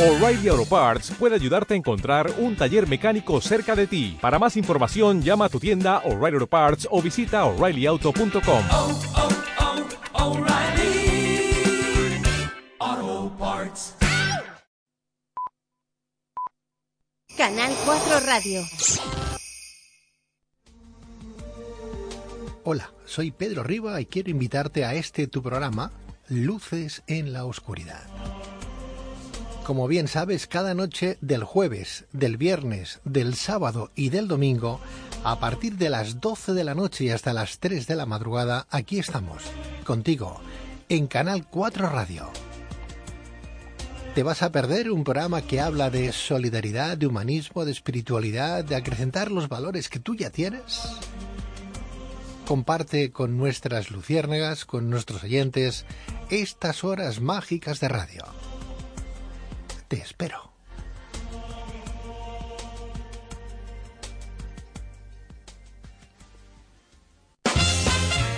O'Reilly Auto Parts puede ayudarte a encontrar un taller mecánico cerca de ti. Para más información, llama a tu tienda O'Reilly Auto Parts o visita oreillyauto.com. oh, oh, Parts. Canal 4 Radio. Hola, soy Pedro Riva y quiero invitarte a este tu programa, Luces en la Oscuridad. Como bien sabes, cada noche del jueves, del viernes, del sábado y del domingo, a partir de las 12 de la noche y hasta las 3 de la madrugada, aquí estamos, contigo, en Canal 4 Radio. ¿Te vas a perder un programa que habla de solidaridad, de humanismo, de espiritualidad, de acrecentar los valores que tú ya tienes? Comparte con nuestras luciérnagas, con nuestros oyentes, estas horas mágicas de radio. Te espero.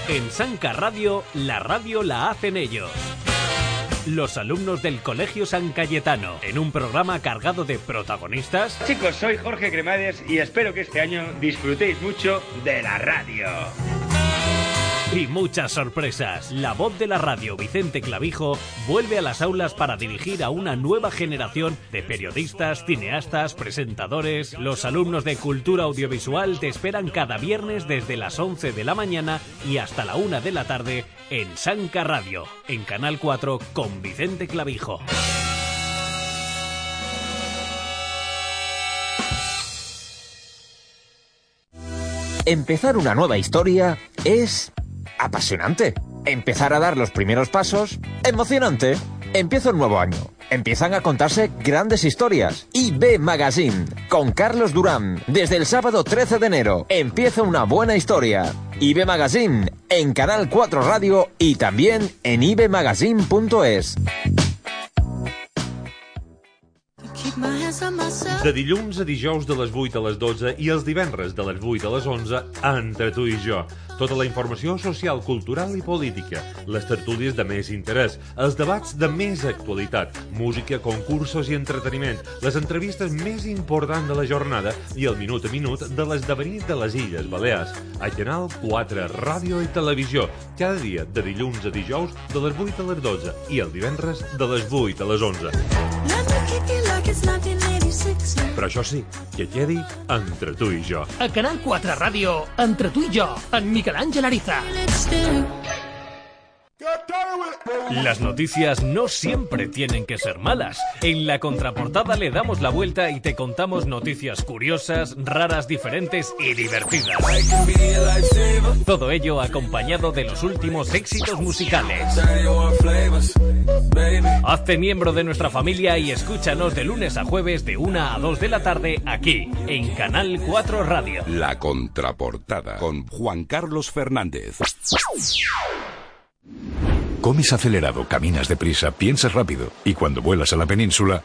En Sanca Radio, la radio la hacen ellos. Los alumnos del Colegio San Cayetano, en un programa cargado de protagonistas Chicos, soy Jorge Cremades y espero que este año disfrutéis mucho de la radio. Y muchas sorpresas. La voz de la radio, Vicente Clavijo, vuelve a las aulas para dirigir a una nueva generación de periodistas, cineastas, presentadores. Los alumnos de Cultura Audiovisual te esperan cada viernes desde las 11 de la mañana y hasta la 1 de la tarde en Sanca Radio, en Canal 4 con Vicente Clavijo. Empezar una nueva historia es apasionante. Empezar a dar los primeros pasos, emocionante. Empieza un nuevo año. Empiezan a contarse grandes historias. IB Magazine, con Carlos Durán, desde el sábado 13 de enero. Empieza una buena historia. IB Magazine, en Canal 4 Radio y también en ibmagazine.es. De dilluns a dijous de les 8 a les 12 i els divendres de les 8 a les 11 entre tu i jo. Tota la informació social, cultural i política, les tertúlies de més interès, els debats de més actualitat, música, concursos i entreteniment, les entrevistes més importants de la jornada i el minut a minut de l'esdevenir de les Illes Balears. A Canal 4, Ràdio i Televisió, cada dia de dilluns a dijous de les 8 a les 12 i el divendres de les 8 a les 11. Però això sí, que quedi entre tu i jo. A Canal 4 Ràdio, entre tu i jo, en Miquel Àngel Ariza. Las noticias no siempre tienen que ser malas. En la contraportada le damos la vuelta y te contamos noticias curiosas, raras, diferentes y divertidas. Todo ello acompañado de los últimos éxitos musicales. Hazte miembro de nuestra familia y escúchanos de lunes a jueves de 1 a 2 de la tarde aquí, en Canal 4 Radio. La contraportada con Juan Carlos Fernández. Comes acelerado, caminas deprisa, piensas rápido y cuando vuelas a la península...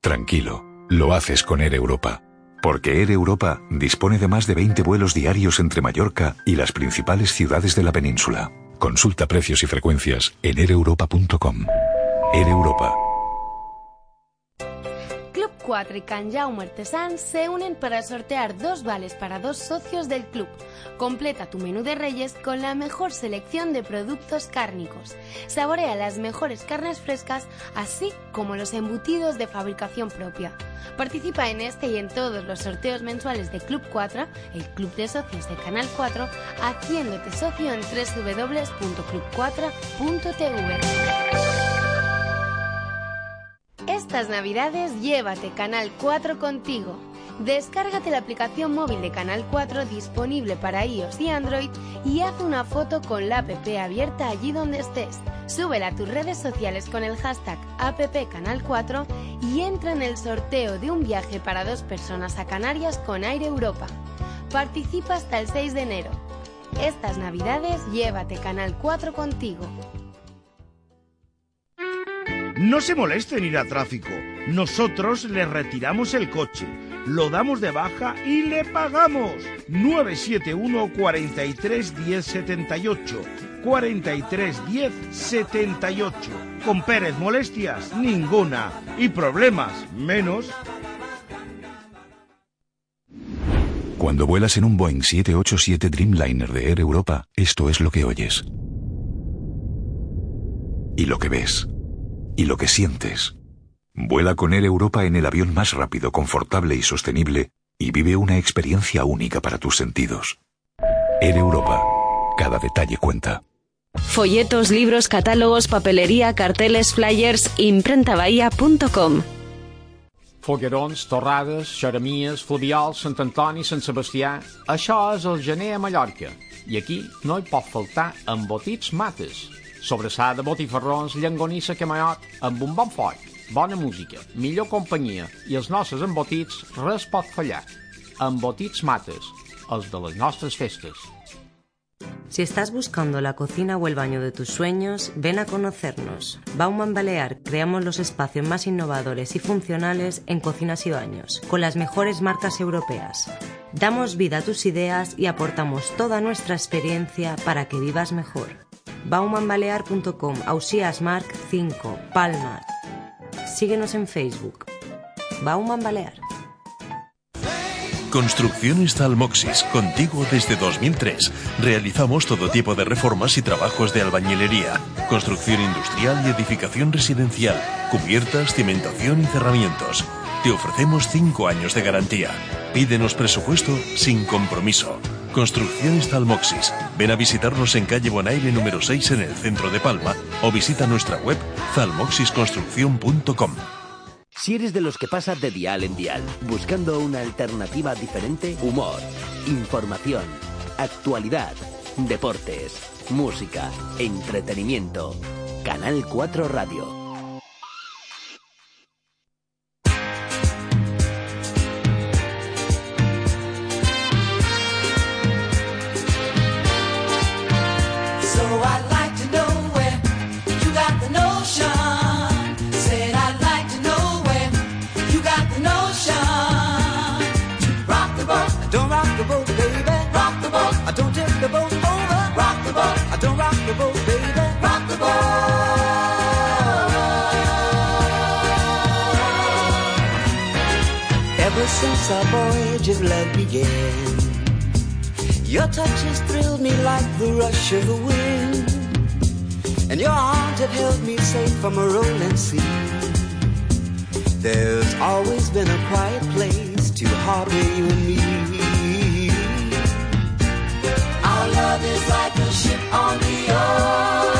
Tranquilo, lo haces con Air Europa. Porque Air Europa dispone de más de 20 vuelos diarios entre Mallorca y las principales ciudades de la península. Consulta precios y frecuencias en aereuropa.com. Air Europa. Club 4 y Can Jaume se unen para sortear dos vales para dos socios del club. Completa tu menú de reyes con la mejor selección de productos cárnicos. Saborea las mejores carnes frescas, así como los embutidos de fabricación propia. Participa en este y en todos los sorteos mensuales de Club 4, el club de socios de Canal 4, haciéndote socio en www.club4.tv. Estas navidades llévate Canal 4 contigo. Descárgate la aplicación móvil de Canal 4 disponible para iOS y Android y haz una foto con la app abierta allí donde estés. Súbela a tus redes sociales con el hashtag AppCanal4 y entra en el sorteo de un viaje para dos personas a Canarias con Aire Europa. Participa hasta el 6 de enero. Estas navidades llévate Canal 4 contigo. No se moleste en ir a tráfico. Nosotros le retiramos el coche, lo damos de baja y le pagamos. 971 43 10 78. 43 10 78. Con Pérez molestias, ninguna. Y problemas, menos. Cuando vuelas en un Boeing 787 Dreamliner de Air Europa, esto es lo que oyes. Y lo que ves y lo que sientes. Vuela con Air Europa en el avión más rápido, confortable y sostenible y vive una experiencia única para tus sentidos. Air Europa. Cada detalle cuenta. Folletos, libros, catálogos, papelería, carteles, flyers, imprentavahia.com. Foguerons, torrades, xeremies, flabials, Sant Antoni, Sant Sebastià... Això és el gener a Mallorca. I aquí no hi pot faltar embotits mates. Sobrassada, botifarrons, llangonissa, camaiot, amb un bon foll, bona música, millor companyia i els nostres embotits res pot fallar. Embotits mates, els de les nostres festes. Si estás buscando la cocina o el baño de tus sueños, ven a conocernos. Bauman Balear creamos los espacios más innovadores y funcionales en cocinas y baños, con las mejores marcas europeas. Damos vida a tus ideas y aportamos toda nuestra experiencia para que vivas mejor. Baumanbalear.com, Ausías Mark 5, Palma. Síguenos en Facebook. Bauman Balear. Construcciones Talmoxis, contigo desde 2003. Realizamos todo tipo de reformas y trabajos de albañilería, construcción industrial y edificación residencial, cubiertas, cimentación y cerramientos. Te ofrecemos 5 años de garantía. Pídenos presupuesto sin compromiso. Construcciones Talmoxis. Ven a visitarnos en calle Bonaire número 6 en el centro de Palma o visita nuestra web talmoxisconstrucción.com. Si eres de los que pasa de dial en dial, buscando una alternativa diferente, humor, información, actualidad, deportes, música, entretenimiento. Canal 4 Radio. Don't rock the boat, baby. rock the boat. Ever since our voyage of love began, your touch has thrilled me like the rush of the wind, and your arms have held me safe from a rolling sea. There's always been a quiet place to harbor you and me. Love is like a ship on the ocean.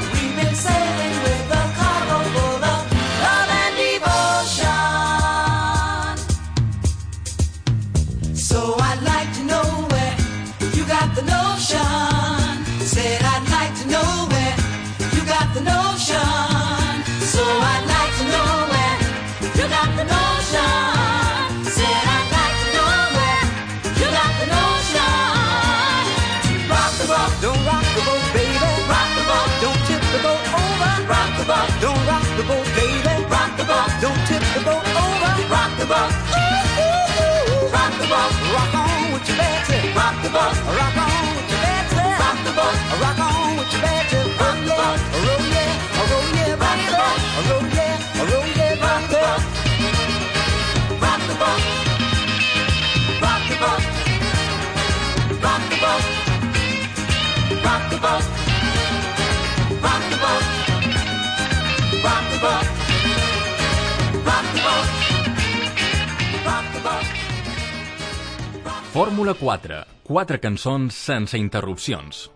Rock the boat. Rock on with your Betsy. Rock the boat. Rock on with your Betsy. Rock the boat. Roll yeah, roll yeah, rock the boat. Roll yeah, roll yeah. Rock the boat. Rock the boat. Rock the boat. Rock the boat. Rock the boat. Rock the boat. Fórmula 4. 4 cançons sense interrupcions.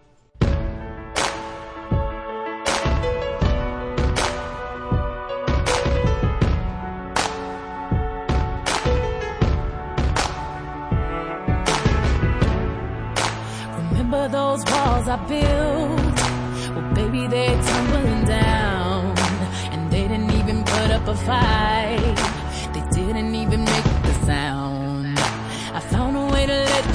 Remember those walls I built? Well, baby, they're tumbling down. And they didn't even put up a fight.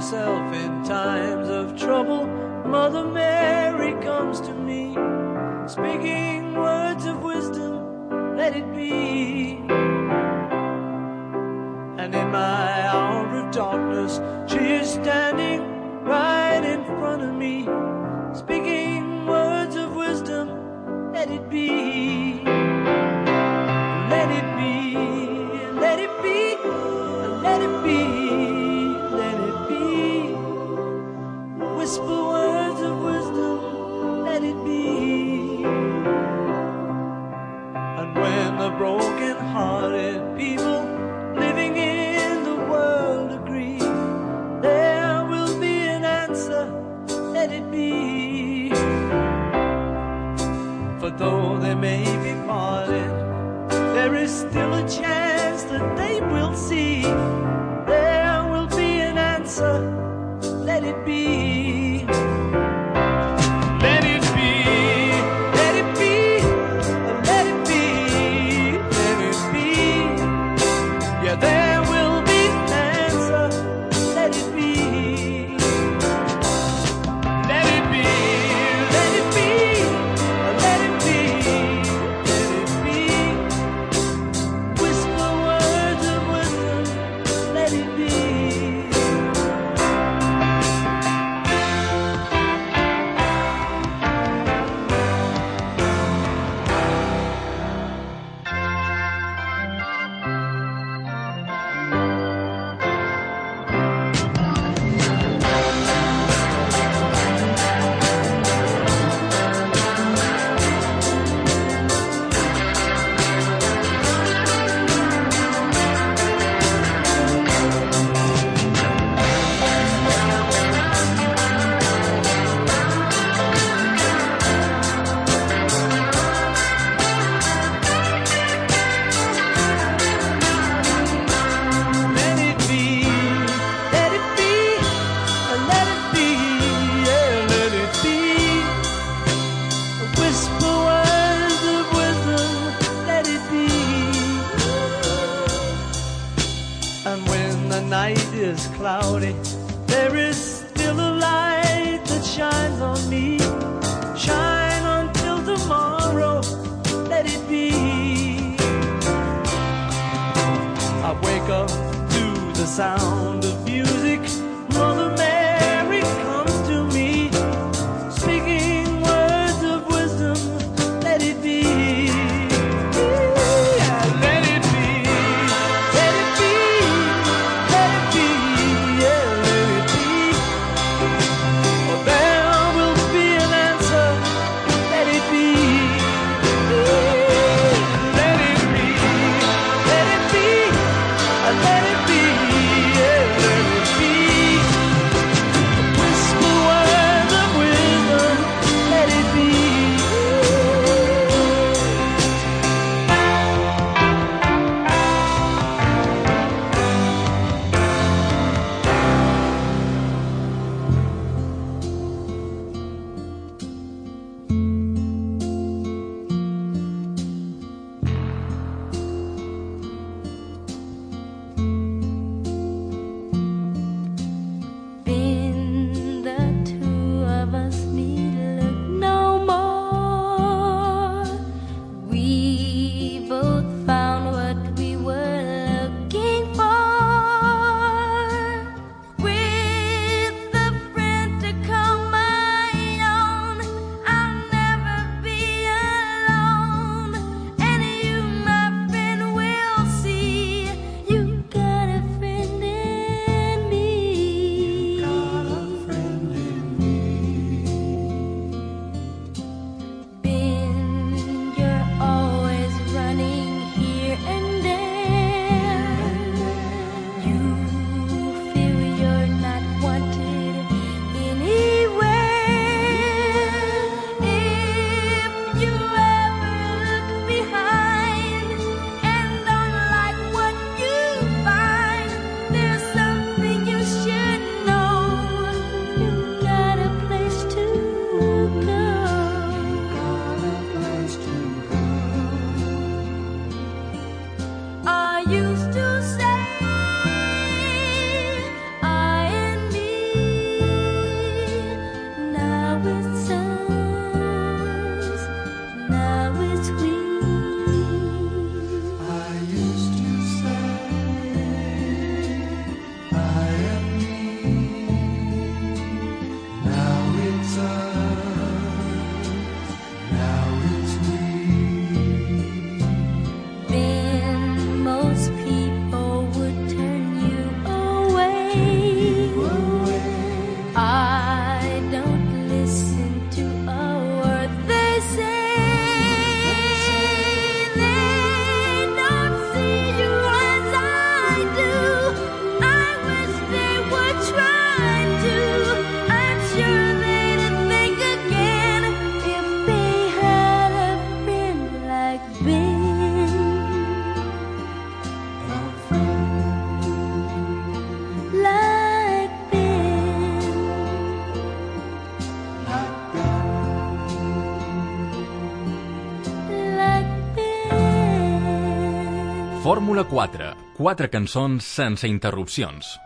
myself in times of trouble. Mother Mary comes to me, speaking. Fórmula 4. Quatre cançons sense interrupcions.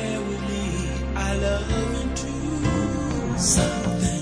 there with me. I love you too. Something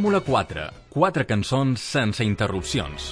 Fórmula 4. Quatre cançons sense interrupcions.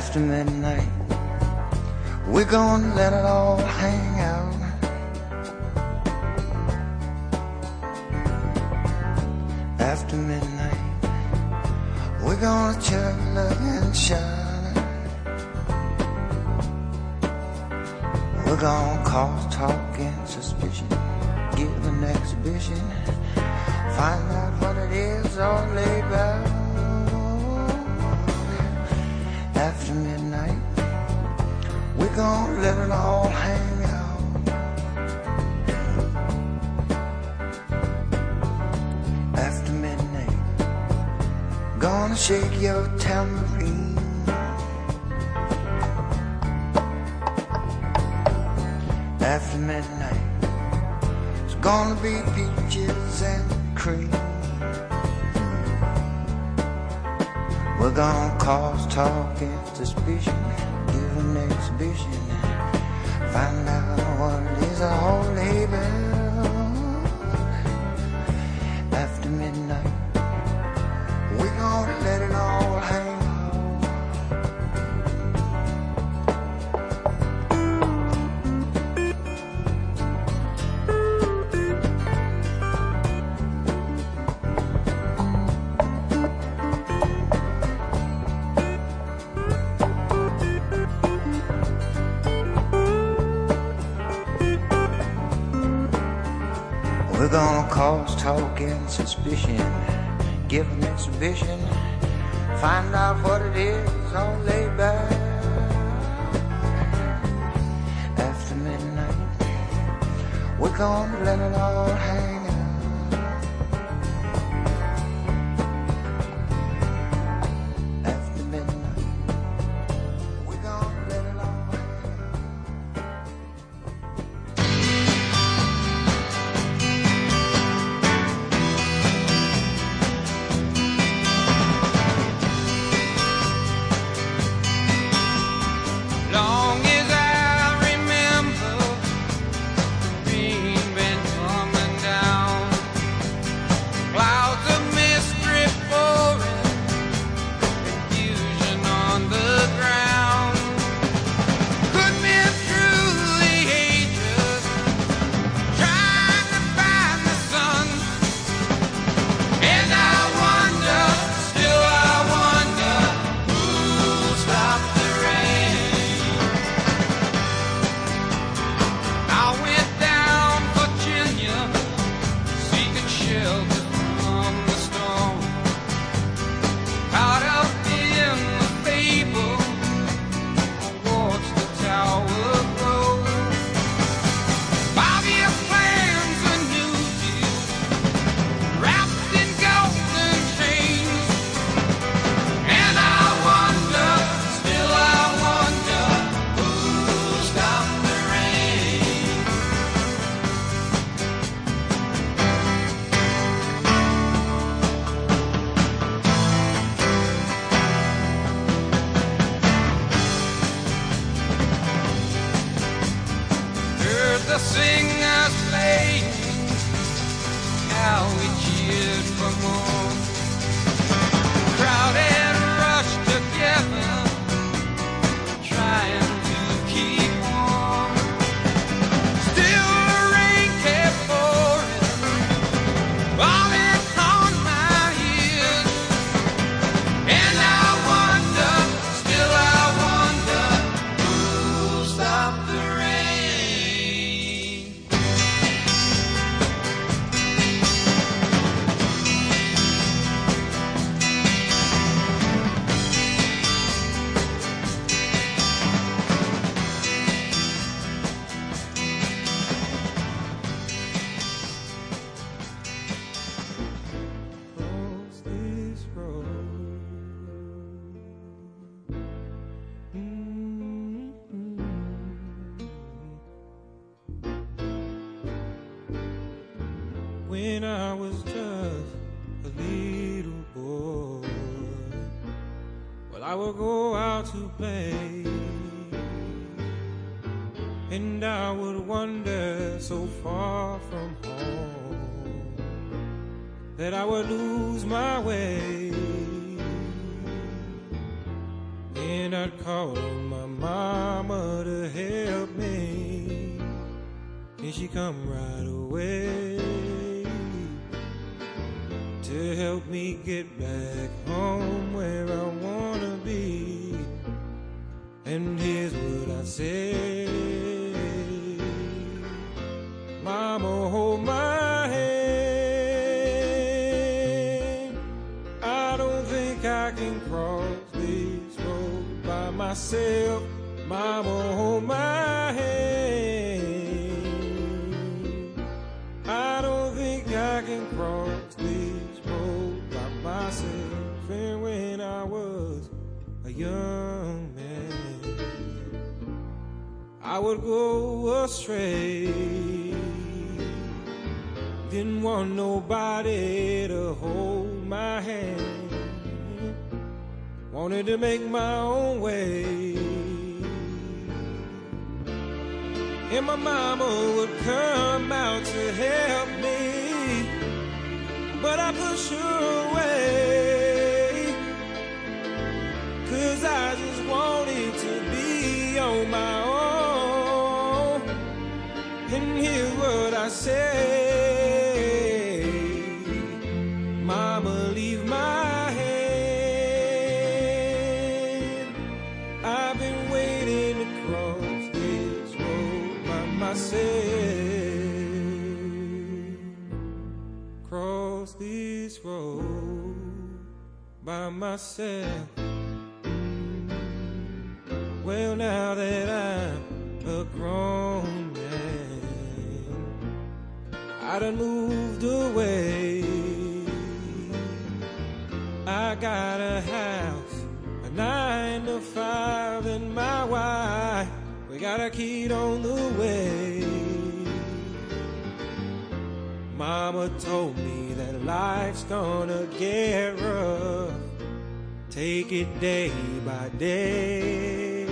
after midnight. We're gonna let it all hang. suspicion. Give an exhibition. Find out what it is all they I'd call on my mama to help me. And she come right away to help me get back home where I wanna be. And here's what I say myself. Mama, hold my hand. I don't think I can cross this road by myself. And when I was a young man, I would go astray. Didn't want nobody to hold my hand. Wanted to make my own way. And my mama would come out to help me. But I pushed her away. Cause I just wanted to be on my own. And here's what I say by myself. Well, now that I'm a grown man, I done moved away. I got a house, a nine to five, and my wife. We got a kid on the way. Mama told me that life's gonna get rough. Take it day by day.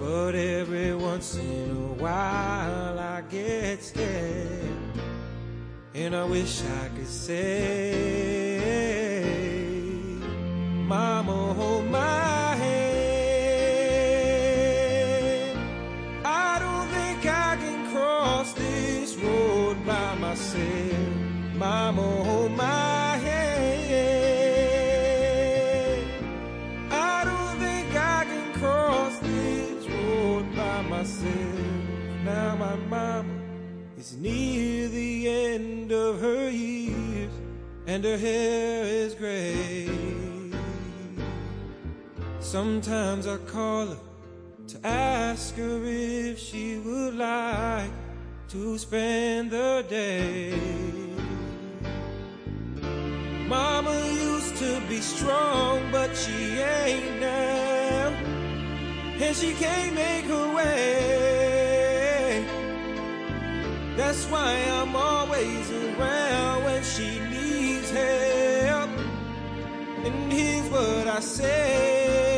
But every once in a while I get scared. And I wish I could say, Mama, hold my and her hair is gray. Sometimes I call her to ask her if she would like to spend the day. Mama used to be strong, but she ain't now. And she can't make her way. That's why I'm always around when she and here's what I say.